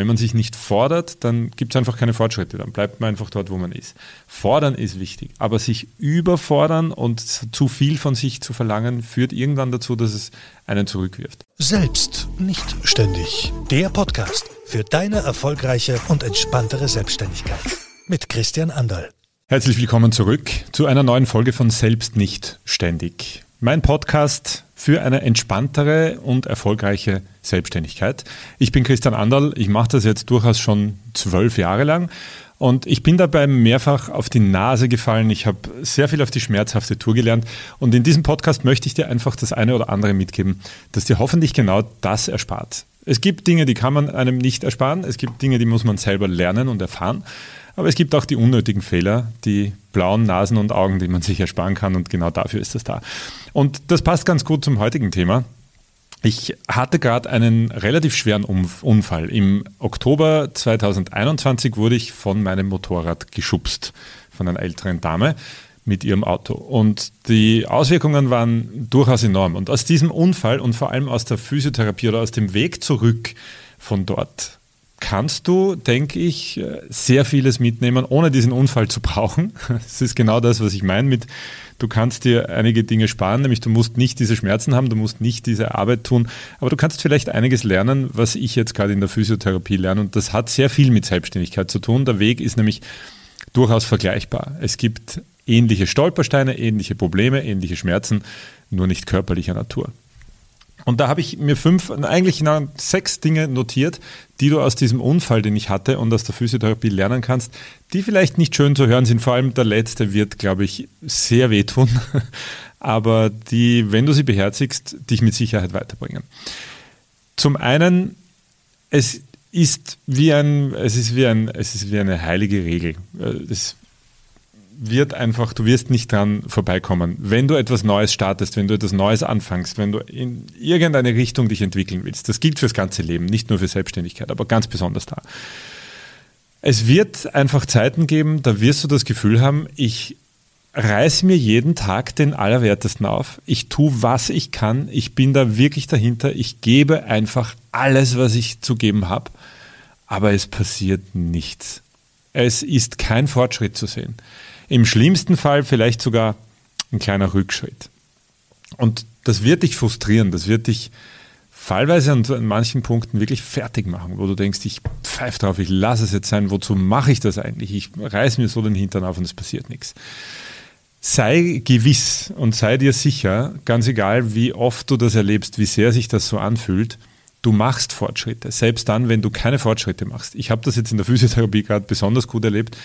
Wenn man sich nicht fordert, dann gibt es einfach keine Fortschritte, dann bleibt man einfach dort, wo man ist. Fordern ist wichtig, aber sich überfordern und zu viel von sich zu verlangen, führt irgendwann dazu, dass es einen zurückwirft. Selbst nicht ständig. Der Podcast für deine erfolgreiche und entspanntere Selbstständigkeit mit Christian Anderl. Herzlich willkommen zurück zu einer neuen Folge von Selbst nicht ständig. Mein Podcast für eine entspanntere und erfolgreiche Selbstständigkeit. Ich bin Christian Anderl, ich mache das jetzt durchaus schon zwölf Jahre lang und ich bin dabei mehrfach auf die Nase gefallen. Ich habe sehr viel auf die schmerzhafte Tour gelernt und in diesem Podcast möchte ich dir einfach das eine oder andere mitgeben, das dir hoffentlich genau das erspart. Es gibt Dinge, die kann man einem nicht ersparen, es gibt Dinge, die muss man selber lernen und erfahren. Aber es gibt auch die unnötigen Fehler, die blauen Nasen und Augen, die man sich ersparen kann und genau dafür ist das da. Und das passt ganz gut zum heutigen Thema. Ich hatte gerade einen relativ schweren Unfall. Im Oktober 2021 wurde ich von meinem Motorrad geschubst, von einer älteren Dame mit ihrem Auto. Und die Auswirkungen waren durchaus enorm. Und aus diesem Unfall und vor allem aus der Physiotherapie oder aus dem Weg zurück von dort kannst du, denke ich, sehr vieles mitnehmen, ohne diesen Unfall zu brauchen. Das ist genau das, was ich meine mit, du kannst dir einige Dinge sparen, nämlich du musst nicht diese Schmerzen haben, du musst nicht diese Arbeit tun, aber du kannst vielleicht einiges lernen, was ich jetzt gerade in der Physiotherapie lerne. Und das hat sehr viel mit Selbstständigkeit zu tun. Der Weg ist nämlich durchaus vergleichbar. Es gibt ähnliche Stolpersteine, ähnliche Probleme, ähnliche Schmerzen, nur nicht körperlicher Natur. Und da habe ich mir fünf, eigentlich sechs Dinge notiert, die du aus diesem Unfall, den ich hatte und aus der Physiotherapie lernen kannst, die vielleicht nicht schön zu hören sind. Vor allem der letzte wird, glaube ich, sehr wehtun, aber die, wenn du sie beherzigst, dich mit Sicherheit weiterbringen. Zum einen, es ist wie ein, es ist wie ein, es ist wie eine heilige Regel. Es wird einfach, du wirst nicht dran vorbeikommen. Wenn du etwas Neues startest, wenn du etwas Neues anfängst, wenn du in irgendeine Richtung dich entwickeln willst, das gilt fürs ganze Leben, nicht nur für Selbstständigkeit, aber ganz besonders da. Es wird einfach Zeiten geben, da wirst du das Gefühl haben, ich reiß mir jeden Tag den Allerwertesten auf. Ich tue, was ich kann. Ich bin da wirklich dahinter. Ich gebe einfach alles, was ich zu geben habe. Aber es passiert nichts. Es ist kein Fortschritt zu sehen. Im schlimmsten Fall vielleicht sogar ein kleiner Rückschritt. Und das wird dich frustrieren, das wird dich fallweise an, an manchen Punkten wirklich fertig machen, wo du denkst, ich pfeife drauf, ich lasse es jetzt sein, wozu mache ich das eigentlich? Ich reiß mir so den Hintern auf und es passiert nichts. Sei gewiss und sei dir sicher, ganz egal, wie oft du das erlebst, wie sehr sich das so anfühlt, du machst Fortschritte. Selbst dann, wenn du keine Fortschritte machst. Ich habe das jetzt in der Physiotherapie gerade besonders gut erlebt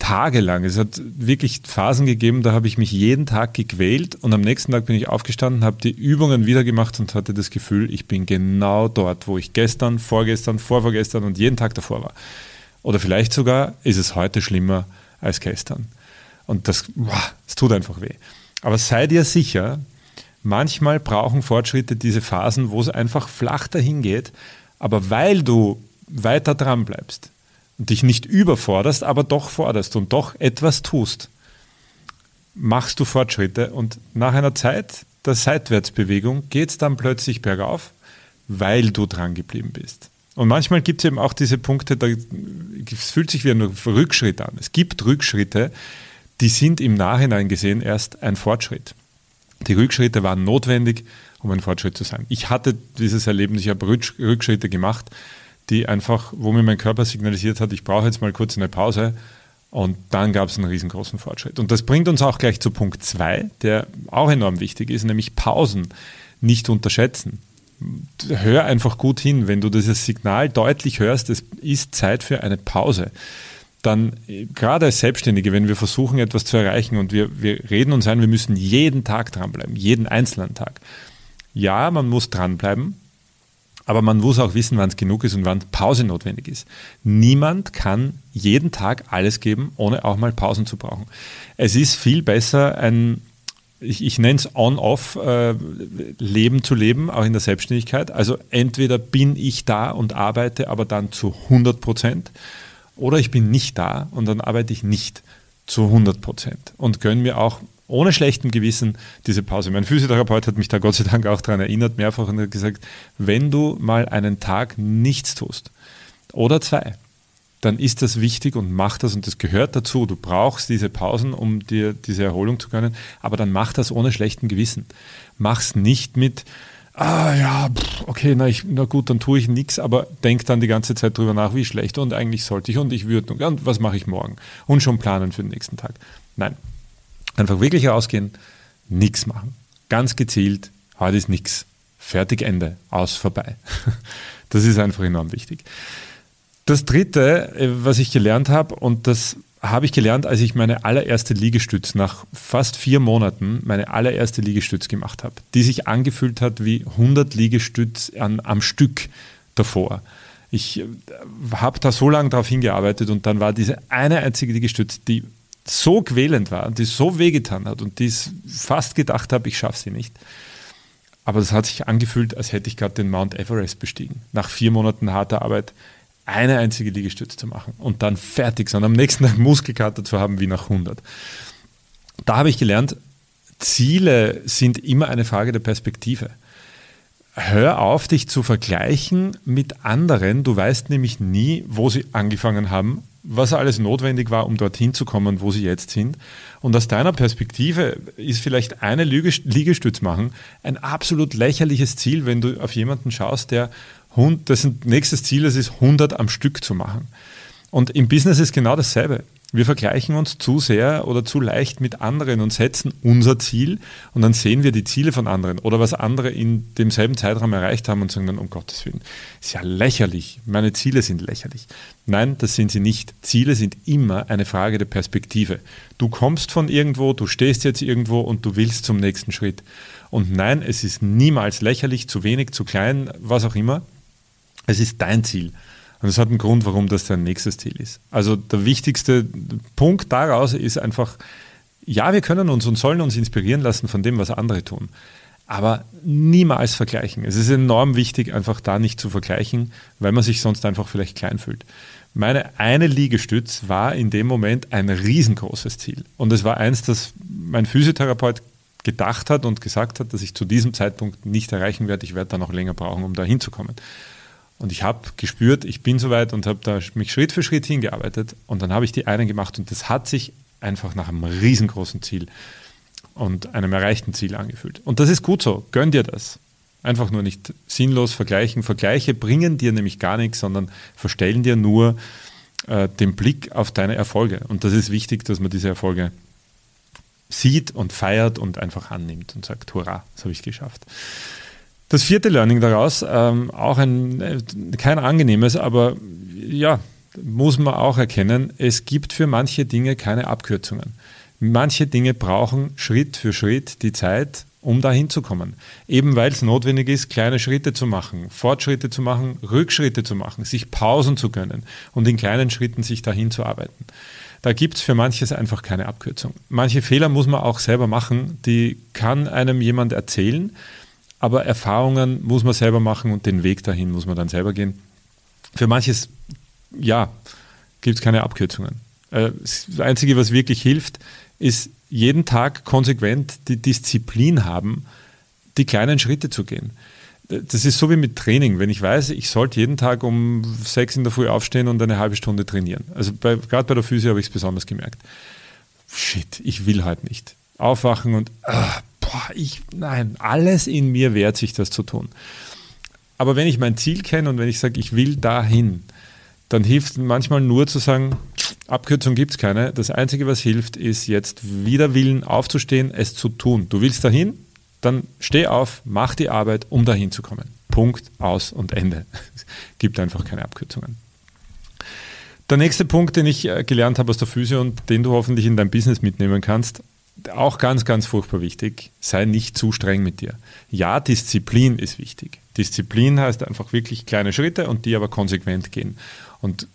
tagelang. Es hat wirklich Phasen gegeben, da habe ich mich jeden Tag gequält und am nächsten Tag bin ich aufgestanden, habe die Übungen wieder gemacht und hatte das Gefühl, ich bin genau dort, wo ich gestern, vorgestern, vorvorgestern und jeden Tag davor war. Oder vielleicht sogar ist es heute schlimmer als gestern. Und das, es tut einfach weh. Aber sei dir sicher, manchmal brauchen Fortschritte diese Phasen, wo es einfach flach dahin geht, aber weil du weiter dran bleibst, dich nicht überforderst, aber doch forderst und doch etwas tust, machst du Fortschritte und nach einer Zeit der Seitwärtsbewegung geht es dann plötzlich bergauf, weil du dran geblieben bist. Und manchmal gibt es eben auch diese Punkte, da, es fühlt sich wie ein Rückschritt an. Es gibt Rückschritte, die sind im Nachhinein gesehen erst ein Fortschritt. Die Rückschritte waren notwendig, um ein Fortschritt zu sein. Ich hatte dieses Erlebnis, ich habe Rückschritte gemacht, die einfach, wo mir mein Körper signalisiert hat, ich brauche jetzt mal kurz eine Pause. Und dann gab es einen riesengroßen Fortschritt. Und das bringt uns auch gleich zu Punkt 2, der auch enorm wichtig ist, nämlich Pausen nicht unterschätzen. Hör einfach gut hin, wenn du dieses Signal deutlich hörst, es ist Zeit für eine Pause. Dann gerade als Selbstständige, wenn wir versuchen, etwas zu erreichen und wir, wir reden uns ein, wir müssen jeden Tag dranbleiben, jeden einzelnen Tag. Ja, man muss dranbleiben, aber man muss auch wissen, wann es genug ist und wann Pause notwendig ist. Niemand kann jeden Tag alles geben, ohne auch mal Pausen zu brauchen. Es ist viel besser, ein, ich, ich nenne es On-Off-Leben äh, zu leben, auch in der Selbstständigkeit. Also entweder bin ich da und arbeite aber dann zu 100 Prozent oder ich bin nicht da und dann arbeite ich nicht zu 100 Prozent und gönne mir auch ohne schlechtem Gewissen diese Pause. Mein Physiotherapeut hat mich da Gott sei Dank auch daran erinnert, mehrfach und hat gesagt, wenn du mal einen Tag nichts tust, oder zwei, dann ist das wichtig und mach das und das gehört dazu. Du brauchst diese Pausen, um dir diese Erholung zu können, aber dann mach das ohne schlechten Gewissen. Mach's nicht mit, ah ja, okay, na, ich, na gut, dann tue ich nichts, aber denk dann die ganze Zeit drüber nach, wie schlecht und eigentlich sollte ich und ich würde und was mache ich morgen und schon planen für den nächsten Tag. Nein, einfach wirklich rausgehen, nichts machen. Ganz gezielt, heute ist nichts. Fertig, Ende, aus, vorbei. Das ist einfach enorm wichtig. Das dritte, äh, was ich gelernt habe, und das habe ich gelernt, als ich meine allererste Liegestütz nach fast vier Monaten meine allererste Liegestütz gemacht habe, die sich angefühlt hat wie 100 Liegestütz an, am Stück davor. Ich äh, habe da so lange darauf hingearbeitet und dann war diese eine einzige Liegestütz, die so quälend war, die so wehgetan hat und die fast gedacht habe, ich schaffe sie nicht. Aber das hat sich angefühlt, als hätte ich gerade den Mount Everest bestiegen. Nach vier Monaten harter Arbeit eine einzige Liegestütze zu machen und dann fertig sein, am nächsten Tag Muskelkater zu haben wie nach 100. Da habe ich gelernt, Ziele sind immer eine Frage der Perspektive. Hör auf, dich zu vergleichen mit anderen. Du weißt nämlich nie, wo sie angefangen haben, was alles notwendig war, um dorthin zu kommen, wo sie jetzt sind. Und aus deiner Perspektive ist vielleicht eine Liegestütz machen ein absolut lächerliches Ziel, wenn du auf jemanden schaust, der das nächstes Ziel ist, ist 100 am Stück zu machen. Und im Business ist genau dasselbe. Wir vergleichen uns zu sehr oder zu leicht mit anderen und setzen unser Ziel und dann sehen wir die Ziele von anderen oder was andere in demselben Zeitraum erreicht haben und sagen dann, um Gottes Willen, ist ja lächerlich, meine Ziele sind lächerlich. Nein, das sind sie nicht. Ziele sind immer eine Frage der Perspektive. Du kommst von irgendwo, du stehst jetzt irgendwo und du willst zum nächsten Schritt. Und nein, es ist niemals lächerlich, zu wenig, zu klein, was auch immer. Es ist dein Ziel. Und das hat einen Grund, warum das dein nächstes Ziel ist. Also der wichtigste Punkt daraus ist einfach, ja, wir können uns und sollen uns inspirieren lassen von dem, was andere tun. Aber niemals vergleichen. Es ist enorm wichtig, einfach da nicht zu vergleichen, weil man sich sonst einfach vielleicht klein fühlt. Meine eine Liegestütz war in dem Moment ein riesengroßes Ziel. Und es war eins, das mein Physiotherapeut gedacht hat und gesagt hat, dass ich zu diesem Zeitpunkt nicht erreichen werde. Ich werde da noch länger brauchen, um da hinzukommen. Und ich habe gespürt, ich bin soweit und habe da mich Schritt für Schritt hingearbeitet. Und dann habe ich die einen gemacht und das hat sich einfach nach einem riesengroßen Ziel und einem erreichten Ziel angefühlt. Und das ist gut so. Gönn dir das. Einfach nur nicht sinnlos vergleichen. Vergleiche bringen dir nämlich gar nichts, sondern verstellen dir nur äh, den Blick auf deine Erfolge. Und das ist wichtig, dass man diese Erfolge sieht und feiert und einfach annimmt und sagt, hurra, das habe ich geschafft. Das vierte Learning daraus, ähm, auch ein, äh, kein angenehmes, aber ja, muss man auch erkennen, es gibt für manche Dinge keine Abkürzungen. Manche Dinge brauchen Schritt für Schritt die Zeit, um dahin zu kommen. Eben weil es notwendig ist, kleine Schritte zu machen, Fortschritte zu machen, Rückschritte zu machen, sich Pausen zu gönnen und in kleinen Schritten sich dahin zu arbeiten. Da gibt es für manches einfach keine Abkürzung. Manche Fehler muss man auch selber machen, die kann einem jemand erzählen, aber Erfahrungen muss man selber machen und den Weg dahin muss man dann selber gehen. Für manches, ja, gibt es keine Abkürzungen. Äh, das Einzige, was wirklich hilft, ist jeden Tag konsequent die Disziplin haben, die kleinen Schritte zu gehen. Das ist so wie mit Training. Wenn ich weiß, ich sollte jeden Tag um sechs in der Früh aufstehen und eine halbe Stunde trainieren. Also gerade bei der Physio habe ich es besonders gemerkt. Shit, ich will halt nicht. Aufwachen und ah, boah, ich, nein, alles in mir wehrt sich, das zu tun. Aber wenn ich mein Ziel kenne und wenn ich sage, ich will dahin, dann hilft manchmal nur zu sagen, Abkürzung gibt es keine. Das Einzige, was hilft, ist jetzt wieder Willen aufzustehen, es zu tun. Du willst dahin, dann steh auf, mach die Arbeit, um dahin zu kommen. Punkt, aus und Ende. Es gibt einfach keine Abkürzungen. Der nächste Punkt, den ich äh, gelernt habe aus der Physio und den du hoffentlich in dein Business mitnehmen kannst, auch ganz, ganz furchtbar wichtig, sei nicht zu streng mit dir. Ja, Disziplin ist wichtig. Disziplin heißt einfach wirklich kleine Schritte und die aber konsequent gehen. Und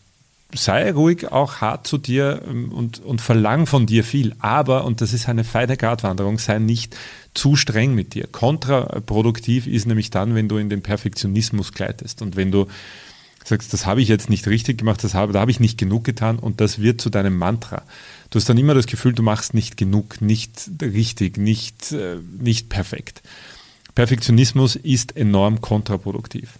sei ruhig auch hart zu dir ähm, und, und verlang von dir viel. Aber, und das ist eine feine Gratwanderung, sei nicht zu streng mit dir. Kontraproduktiv ist nämlich dann, wenn du in den Perfektionismus gleitest und wenn du sagst, das habe ich jetzt nicht richtig gemacht, das habe, da habe ich nicht genug getan und das wird zu deinem Mantra. Du hast dann immer das Gefühl, du machst nicht genug, nicht richtig, nicht, äh, nicht perfekt. Perfektionismus ist enorm kontraproduktiv.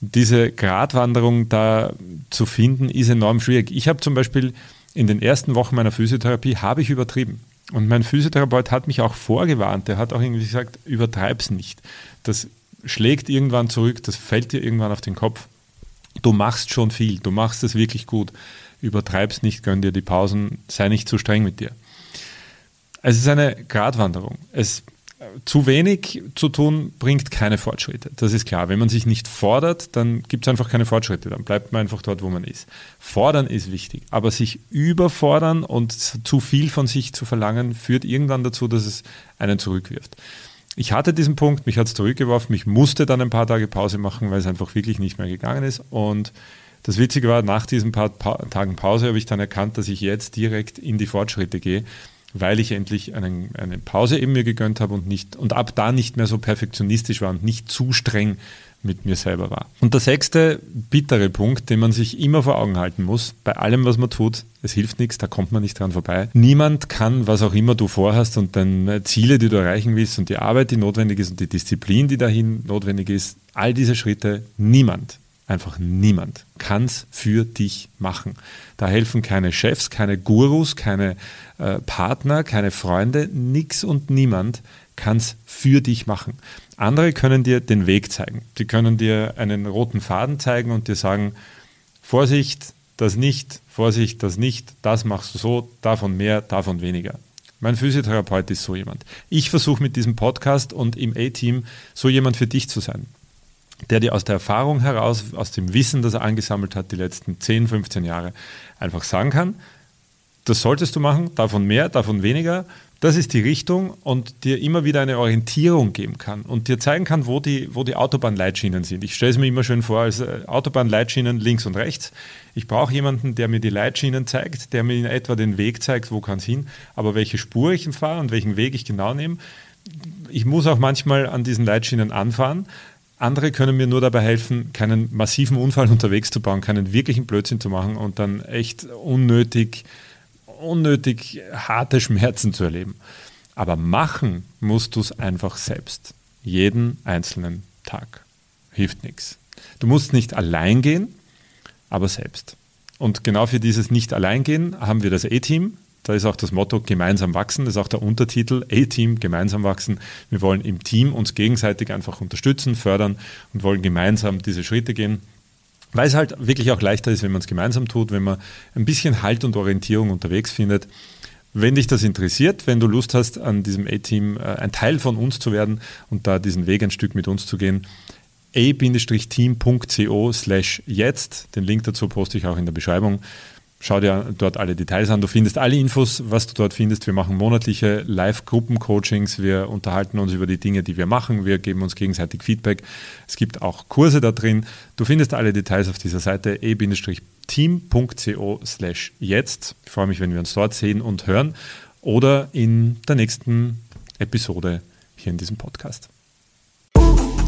diese Gratwanderung da zu finden, ist enorm schwierig. Ich habe zum Beispiel in den ersten Wochen meiner Physiotherapie habe ich übertrieben. Und mein Physiotherapeut hat mich auch vorgewarnt. Der hat auch irgendwie gesagt, übertreib's nicht. Das schlägt irgendwann zurück, das fällt dir irgendwann auf den Kopf. Du machst schon viel, du machst es wirklich gut. Übertreib's nicht, gönn dir die Pausen, sei nicht zu streng mit dir. Es ist eine Gratwanderung. Es zu wenig zu tun bringt keine Fortschritte. Das ist klar. Wenn man sich nicht fordert, dann gibt es einfach keine Fortschritte. Dann bleibt man einfach dort, wo man ist. Fordern ist wichtig, aber sich überfordern und zu viel von sich zu verlangen, führt irgendwann dazu, dass es einen zurückwirft. Ich hatte diesen Punkt, mich hat es zurückgeworfen, ich musste dann ein paar Tage Pause machen, weil es einfach wirklich nicht mehr gegangen ist. Und das Witzige war, nach diesen paar pa Tagen Pause habe ich dann erkannt, dass ich jetzt direkt in die Fortschritte gehe weil ich endlich einen, eine Pause eben mir gegönnt habe und nicht und ab da nicht mehr so perfektionistisch war und nicht zu streng mit mir selber war. Und der sechste bittere Punkt, den man sich immer vor Augen halten muss, bei allem, was man tut, es hilft nichts, da kommt man nicht dran vorbei. Niemand kann, was auch immer du vorhast und deine Ziele, die du erreichen willst und die Arbeit, die notwendig ist und die Disziplin, die dahin notwendig ist, all diese Schritte, niemand Einfach niemand kann es für dich machen. Da helfen keine Chefs, keine Gurus, keine äh, Partner, keine Freunde, nix und niemand kann es für dich machen. Andere können dir den Weg zeigen. Die können dir einen roten Faden zeigen und dir sagen, Vorsicht, das nicht, Vorsicht, das nicht, das machst du so, davon mehr, davon weniger. Mein Physiotherapeut ist so jemand. Ich versuche mit diesem Podcast und im A-Team so jemand für dich zu sein der dir aus der Erfahrung heraus, aus dem Wissen, das er angesammelt hat, die letzten 10, 15 Jahre, einfach sagen kann, das solltest du machen, davon mehr, davon weniger, das ist die Richtung und dir immer wieder eine Orientierung geben kann und dir zeigen kann, wo die, wo die Autobahnleitschienen sind. Ich stelle es mir immer schön vor als äh, Autobahnleitschienen links und rechts. Ich brauche jemanden, der mir die Leitschienen zeigt, der mir in etwa den Weg zeigt, wo kann es hin, aber welche Spur ich fahre und welchen Weg ich genau nehme. Ich muss auch manchmal an diesen Leitschienen anfahren, andere können mir nur dabei helfen, keinen massiven Unfall unterwegs zu bauen, keinen wirklichen Blödsinn zu machen und dann echt unnötig, unnötig harte Schmerzen zu erleben. Aber machen musst du es einfach selbst. Jeden einzelnen Tag. Hilft nichts. Du musst nicht allein gehen, aber selbst. Und genau für dieses Nicht-Allein-Gehen haben wir das E-Team, da ist auch das Motto gemeinsam wachsen, das ist auch der Untertitel A-Team, gemeinsam wachsen. Wir wollen im Team uns gegenseitig einfach unterstützen, fördern und wollen gemeinsam diese Schritte gehen. Weil es halt wirklich auch leichter ist, wenn man es gemeinsam tut, wenn man ein bisschen Halt und Orientierung unterwegs findet. Wenn dich das interessiert, wenn du Lust hast, an diesem A-Team äh, ein Teil von uns zu werden und da diesen Weg ein Stück mit uns zu gehen, a-team.co slash jetzt, den Link dazu poste ich auch in der Beschreibung. Schau dir dort alle Details an. Du findest alle Infos, was du dort findest. Wir machen monatliche Live-Gruppen-Coachings. Wir unterhalten uns über die Dinge, die wir machen. Wir geben uns gegenseitig Feedback. Es gibt auch Kurse da drin. Du findest alle Details auf dieser Seite e-team.co slash jetzt. Ich freue mich, wenn wir uns dort sehen und hören oder in der nächsten Episode hier in diesem Podcast.